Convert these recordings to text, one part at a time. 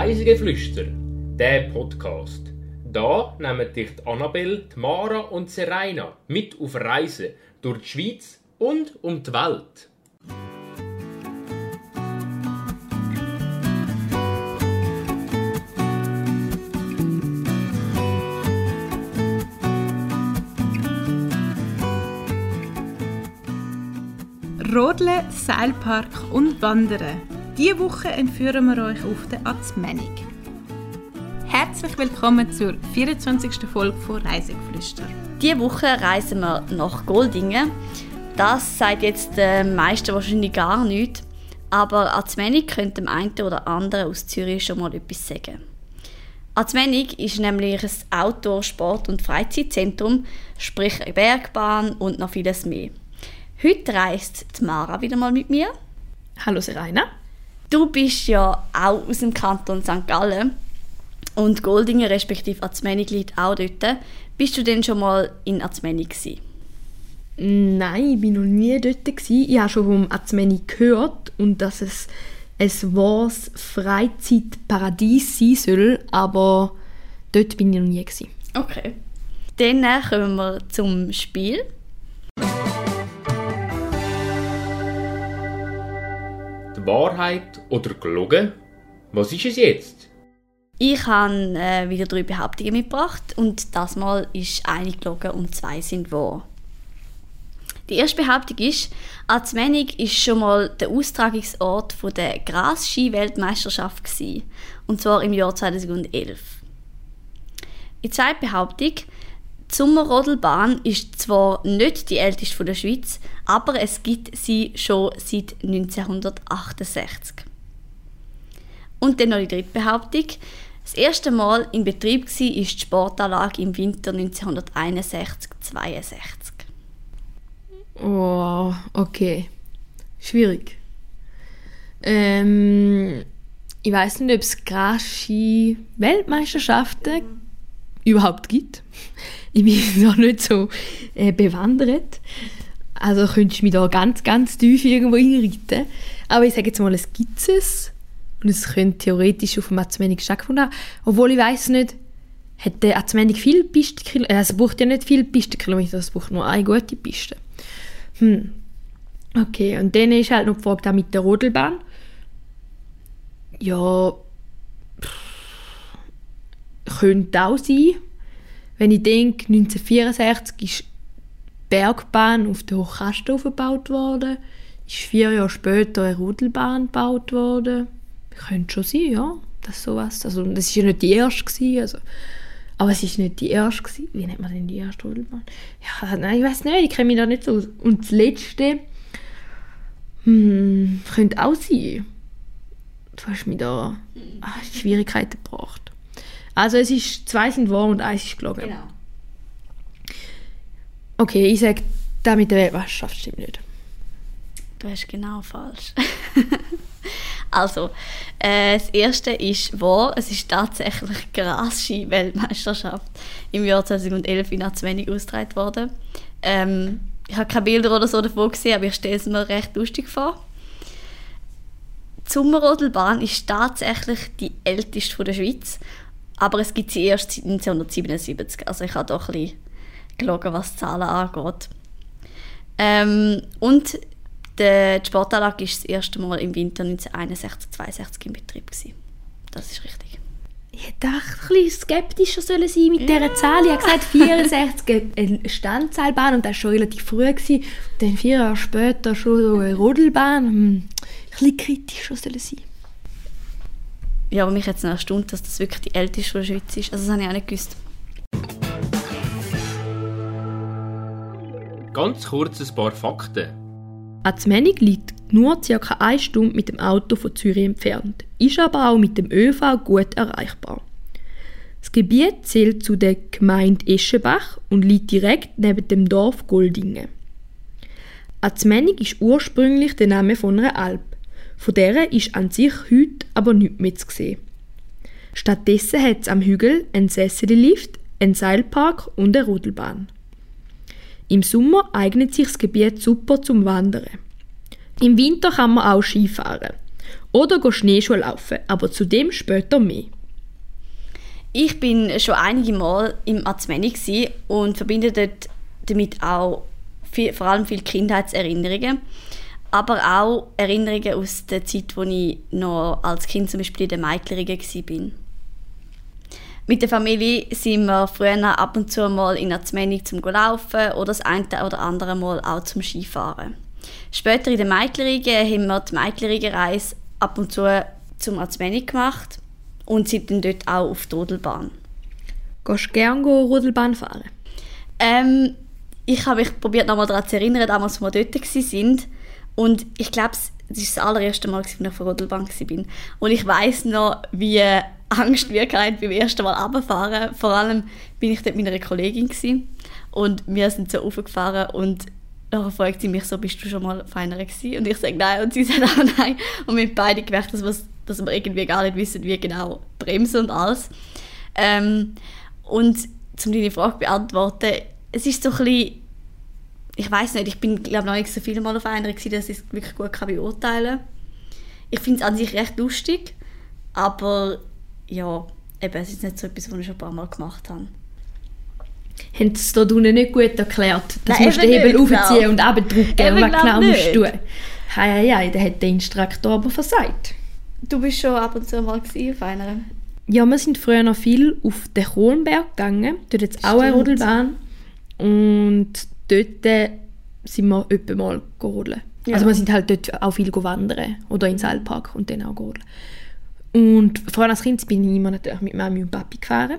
Reisegeflüster, der Podcast. Da nehmen dich die Annabelle, Mara und Serena mit auf Reisen durch die Schweiz und um die Welt. Rodeln, Seilpark und Wandern. Diese Woche entführen wir euch auf den Azmenig. Herzlich willkommen zur 24. Folge von Reisegeflüster. Diese Woche reisen wir nach Goldingen. Das sagt jetzt den meisten wahrscheinlich gar nichts. Aber Azmenig könnte dem einen oder anderen aus Zürich schon mal etwas sagen. Azmenig ist nämlich ein Outdoor-, Sport- und Freizeitzentrum, sprich eine Bergbahn und noch vieles mehr. Heute reist Mara wieder mal mit mir. Hallo Serena. Du bist ja auch aus dem Kanton St. Gallen und Goldingen respektive Azmenig liegt auch dort. Bist du denn schon mal in Azmenig gewesen? Nein, ich war noch nie dort. Gewesen. Ich habe schon vom Azmeni gehört und dass es ein wahres Freizeitparadies sein soll, aber dort bin ich noch nie. Gewesen. Okay. Dann kommen wir zum Spiel. Die Wahrheit oder gelogen? Was ist es jetzt? Ich habe äh, wieder drei Behauptungen mitgebracht und das Mal ist eine gelogen und zwei sind wahr. Die erste Behauptung ist, Azmenig ist schon mal der Austragungsort der Gras-Ski-Weltmeisterschaft und zwar im Jahr 2011. Die zweite Behauptung, die Sommerrodelbahn ist zwar nicht die älteste von der Schweiz, aber es gibt sie schon seit 1968. Und dann noch die dritte Behauptung. Das erste Mal in Betrieb war die Sportanlage im Winter 1961-62. Oh, okay. Schwierig. Ähm, ich weiß nicht, ob es Graschi Weltmeisterschaften überhaupt gibt. Ich bin noch nicht so äh, bewandert. Also könntest du mich da ganz, ganz tief irgendwo hinreiten. Aber ich sage jetzt mal, es gibt es. Und es könnte theoretisch auf dem Azmenig stattgefunden haben. Obwohl ich weiß nicht, hat der Azmenig viel Pistenkilometer, also es braucht ja nicht viel Pistenkilometer, es braucht nur eine gute Piste. Hm. Okay, und dann ist halt noch die Frage mit der Rodelbahn. Ja, pff, könnte auch sein. Wenn ich denke, 1964 ist die Bergbahn auf der Hochkasten aufgebaut worden, ist vier Jahre später eine Rodelbahn gebaut worden. Könnte schon sein, ja. Das sowas. Also, das war ja nicht die erste. Gewesen, also. Aber es war nicht die erste. Gewesen. Wie nennt man denn die erste Rodelbahn? Ja, nein, ich weiß nicht, ich kenne mich da nicht so aus. Und das letzte hm, könnte auch sein. Du hast mich da ah, Schwierigkeiten gebracht. Also es ist, zwei sind wahr und eins ist gelogen. Genau. Okay, ich sage, das mit der Weltmeisterschaft stimmt nicht. Du hast genau falsch. also, äh, das erste ist wahr. Es ist tatsächlich die Grasski-Weltmeisterschaft im Jahr 2011 in Azwenig ausgetragen worden. Ähm, ich habe keine Bilder oder so davon gesehen, aber ich stelle es mir recht lustig vor. Die Sommerrodelbahn ist tatsächlich die älteste von der Schweiz, aber es gibt sie erst seit 1977. Also ich habe doch ein bisschen gelogen, was die Zahlen angeht. Ähm, und die Sportanlage war das erste Mal im Winter 1961-62 in Betrieb. Gewesen. Das ist richtig. Ich auch ein bisschen skeptischer sollen sein mit dieser Zahl. Ich habe gesagt, 64 eine Standzahlbahn und das war schon relativ früh. Gewesen. Dann vier Jahre später schon so eine Rodelbahn. Hm, ein bisschen kritischer sollen sein. Ja, aber mich hat es noch erstaunt, dass das wirklich die älteste von der Schweiz ist. Also das habe ich auch nicht gewusst. Ganz kurz ein paar Fakten. Azmenig liegt nur ca. eine Stunde mit dem Auto von Zürich entfernt, ist aber auch mit dem ÖV gut erreichbar. Das Gebiet zählt zu der Gemeinde Eschenbach und liegt direkt neben dem Dorf Goldingen. Azmenig ist ursprünglich der Name von einer Alp. Von der ist an sich heute aber nichts mehr zu sehen. Stattdessen hat es am Hügel einen Sessellift, einen Seilpark und eine Rodelbahn. Im Sommer eignet sich das Gebiet super zum Wandern. Im Winter kann man auch Skifahren. oder Schneeschuh laufen, aber zu dem später mehr. Ich bin schon einige Mal im Azmeni gsi und verbinde dort damit auch viel, vor allem viele Kindheitserinnerungen, aber auch Erinnerungen aus der Zeit, wo ich noch als Kind zum Beispiel in der Meitlerige bin. Mit der Familie sind wir früher ab und zu mal in Azmeni zum Laufen oder das eine oder andere Mal auch zum Skifahren. Später in der Meitlerige haben wir die Meitlerige-Reise ab und zu zum Azmeni gemacht und sind dann dort auch auf die Rodelbahn. Gehst du gerne Rodelbahn fahren? Ähm, ich habe mich probiert nochmal daran zu erinnern, damals, als wir dort waren. Und ich glaube, es war das allererste Mal, als ich auf der Rodelbahn war. Und ich weiß noch, wie Angst wir hatten beim ersten Mal runterfahren. Vor allem bin ich dort mit einer Kollegin gewesen. und wir sind so raufgefahren und Nachher fragt sie mich so, bist du schon mal auf einer gewesen? Und ich sage nein und sie sagt auch nein. Und wir haben beide gemerkt, dass, dass wir irgendwie gar nicht wissen, wie genau bremsen und alles. Ähm, und um deine Frage zu beantworten, es ist so ein bisschen, ich weiß nicht, ich bin glaube noch nicht so viele Mal auf einer gewesen, dass ich es wirklich gut kann beurteilen kann. Ich finde es an sich recht lustig, aber ja, eben, es ist nicht so etwas, was ich schon ein paar Mal gemacht habe haben sie es da unten nicht gut erklärt. Das Nein, musst du den Hebel genau. aufziehen und abdrücken. Und was genau musst du tun? Hei, hei, hei, da hat der Instruktor aber versagt. Du bist schon ab und zu mal auf einer? Ja, wir sind früher noch viel auf den Kohlenberg gegangen. Dort hat es auch eine Rodelbahn. Und dort sind wir öppe mal rodeln. Ja. Also wir sind halt dort auch viel wandern oder in den Seilpark und dann auch rodeln. Und vorher als Kind bin ich immer natürlich mit Mami und Papi gefahren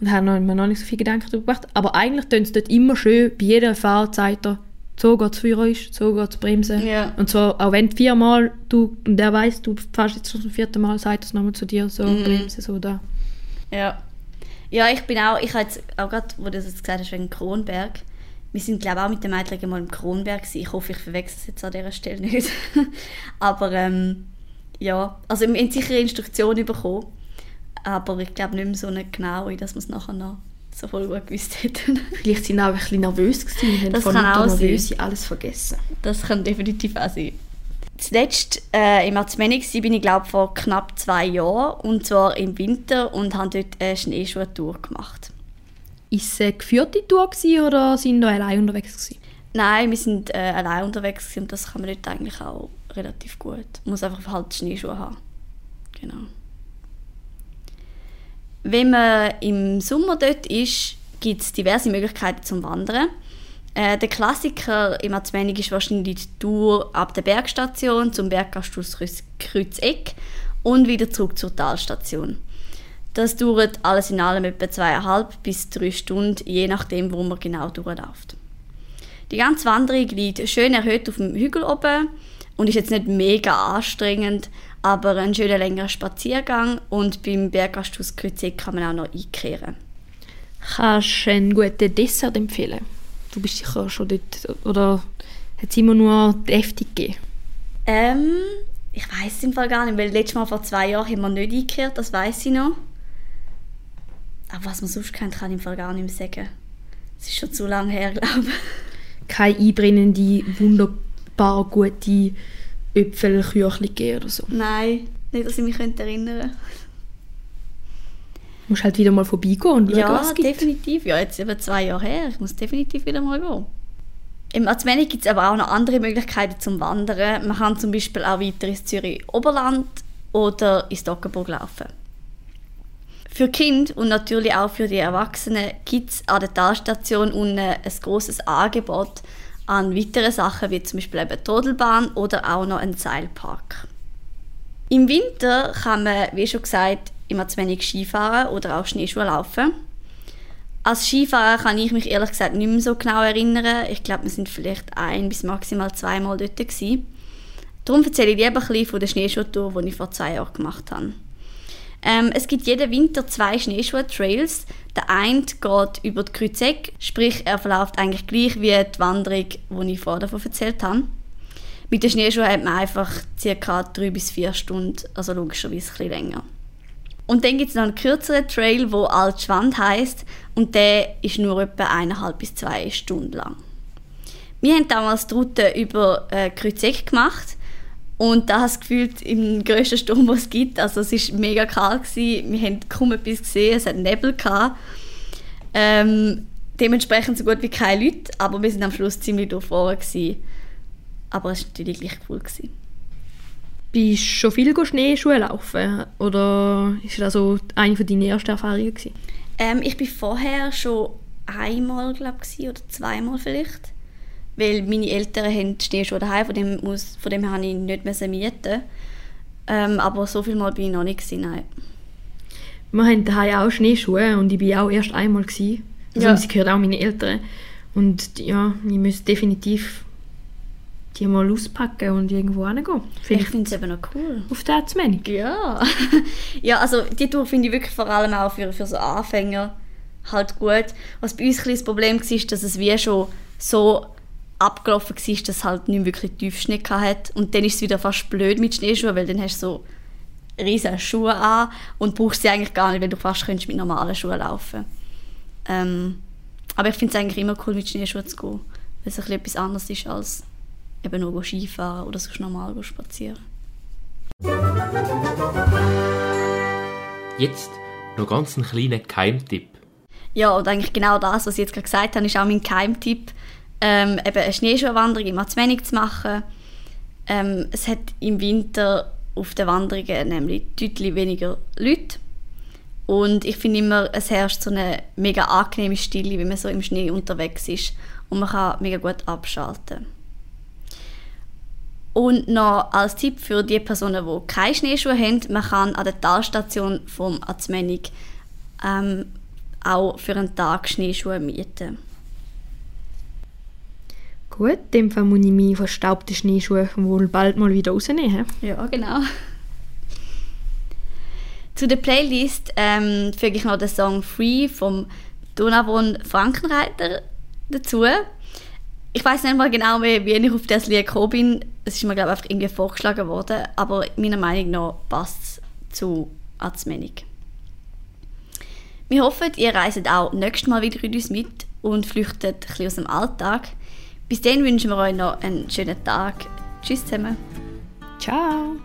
und haben mir noch nicht so viele Gedanken darüber gemacht. Aber eigentlich tun sie dort immer schön, bei jeder Fahrt sagt er, so geht es für euch, so geht es bremsen. Ja. Und zwar, auch wenn viermal du, und der weiß, du fährst jetzt zum vierten Mal, sagt es nochmal zu dir, so mhm. bremsen, so da. Ja. Ja, ich bin auch, ich habe jetzt auch gerade, wo du das jetzt gesagt hast, wegen Kronberg, wir sind glaube auch mit den Mädchen mal im Kronberg gewesen. Ich hoffe, ich verwechsel es jetzt an dieser Stelle nicht. Aber ähm, ja, also wir haben sicher Instruktionen bekommen aber ich glaube nicht mehr so nicht genau, dass wir es nachher noch so voll gut gewusst hätten. Vielleicht sind sie auch ein bisschen nervös gewesen das haben kann auch nervös alles vergessen. Das kann definitiv auch sein. Zuletzt äh, im Arzmeni bin ich glaube vor knapp zwei Jahren und zwar im Winter und habe dort eine Schneeschuhtour gemacht. Ist es eine geführte Tour oder sind wir allein unterwegs gewesen? Nein, wir sind äh, allein unterwegs und das kann man dort eigentlich auch relativ gut. Man muss einfach halt Schneeschuhe haben. Genau. Wenn man im Sommer dort ist, gibt es diverse Möglichkeiten zum Wandern. Äh, der Klassiker im Arzmenig ist wahrscheinlich die Tour ab der Bergstation zum Berggasthaus Kreuzeck und wieder zurück zur Talstation. Das dauert alles in allem etwa zweieinhalb bis drei Stunden, je nachdem, wo man genau durchläuft. Die ganze Wanderung liegt schön erhöht auf dem Hügel oben und ist jetzt nicht mega anstrengend, aber ein schöner längerer Spaziergang und beim Berggasthaus Kreuzeck kann man auch noch einkehren. Kannst du einen guten Dessert empfehlen? Du bist sicher schon dort, oder hat es immer nur deftig gegeben? Ähm, ich weiß es im Fall gar nicht, weil letztes Mal vor zwei Jahren haben wir nicht eingekehrt, das weiß ich noch. Aber was man sonst kennt, kann ich im Fall gar nicht mehr sagen. Es ist schon zu lange her, glaube ich. Keine einbrennende, wunderbar gute Äpfelküchli oder so? Nein, nicht, dass ich mich erinnern könnte. Du musst halt wieder mal vorbeigehen und schauen, ja, was definitiv. Ja, jetzt eben zwei Jahre her. Ich muss definitiv wieder mal gehen. Im Arzmenig gibt es aber auch noch andere Möglichkeiten zum Wandern. Man kann zum Beispiel auch weiter ins Zürich Oberland oder ins Dockenburg laufen. Für Kinder und natürlich auch für die Erwachsenen gibt es an der Talstation unten ein großes Angebot an weitere Sachen wie zum Beispiel eben Todelbahn oder auch noch einen Seilpark. Im Winter kann man, wie schon gesagt, immer zu wenig Skifahren oder auch Schneeschuhe laufen. Als Skifahrer kann ich mich ehrlich gesagt nicht mehr so genau erinnern. Ich glaube, wir sind vielleicht ein bis maximal zweimal dort gewesen. Darum erzähle ich lieber ein bisschen von der Schneeschuhtour, die ich vor zwei Jahren gemacht habe. Ähm, es gibt jeden Winter zwei Schneeschuh-Trails. Der eine geht über die Kreuzeck, sprich er verläuft eigentlich gleich wie die Wanderung, die ich vorher davon erzählt habe. Mit den Schneeschuhen hat man einfach ca. drei bis vier Stunden, also logischerweise ein länger. Und dann gibt es noch einen kürzeren Trail, der Altschwand heisst und der ist nur etwa eineinhalb bis zwei Stunden lang. Wir haben damals die Route über äh, Kreuzeck gemacht Und das gefühlt im grössten Sturm, den es gibt. Also es war mega kalt, gewesen. wir haben kaum etwas gesehen, es hat Nebel. Gehabt. Ähm, dementsprechend so gut wie keine Leute, aber wir sind am Schluss ziemlich durchfroren. Gewesen. Aber es war natürlich gleich cool. Gewesen. Bist du schon viel Schneeschuhe laufen? Oder ist das so eine von deinen ersten Erfahrungen? Gewesen? Ähm, ich war vorher schon einmal, glaube ich, oder zweimal vielleicht. Weil meine Eltern haben Schneeschuhe daheim, von dem, muss, von dem her ich nicht mieten. Ähm, aber so viel Mal bin ich noch nicht gewesen, nein. Wir haben daheim auch Schneeschuhe und ich war auch erst einmal. Gewesen. Also Ja. sie gehört auch meine Eltern. Und ja, ich muss definitiv die mal auspacken und irgendwo hingehen. Ich finde es eben noch cool. auf der Zmenig. Ja. ja, also die Tour finde ich wirklich vor allem auch für, für so Anfänger halt gut. Was bei uns ein das Problem war, ist, dass es wie schon so abgelaufen war, dass es halt nicht wirklich Tiefschnee hat. Und dann ist es wieder fast blöd mit Schneeschuhen, weil dann hast du so riesige Schuhe an und brauchst sie eigentlich gar nicht, weil du fast könntest mit normalen Schuhen laufen ähm, Aber ich finde es eigentlich immer cool, mit Schneeschuhen zu gehen, weil es ein bisschen etwas anderes ist als eben nur Skifahren oder sonst normal spazieren. Jetzt noch ganz einen kleinen Keimtipp. Ja, und eigentlich genau das, was ich jetzt gerade gesagt habe, ist auch mein Keimtipp. Ähm, eben eine Schneeschuhwanderung immer zu wenig zu machen. Ähm, es hat im Winter auf den Wanderungen nämlich deutlich weniger Leute. Und ich finde immer, es herrscht so eine mega angenehme Stille, wenn man so im Schnee unterwegs ist. Und man kann mega gut abschalten. Und noch als Tipp für die Personen, die keine Schneeschuhe haben, man kann an der Talstation vom Azmenig ähm, auch für einen Tag Schneeschuhe mieten. Gut, in dem Fall muss ich meine verstaubten Schneeschuhe wohl bald mal wieder rausnehmen. Ja, genau. Zu der Playlist ähm, füge ich noch den Song Free vom Donavon Frankenreiter dazu. Ich weiß nicht mal genau mehr, wie ich auf das Lied gekommen bin. Es ist mir glaube ich einfach irgendwie vorgeschlagen worden, aber meiner Meinung nach passt es zu Azmenig. Wir hoffen, ihr reiset auch nächstes Mal wieder mit uns mit und flüchtet ein bisschen aus dem Alltag. Bis dann wünschen wir euch noch einen schönen Tag. Tschüss zusammen. Ciao!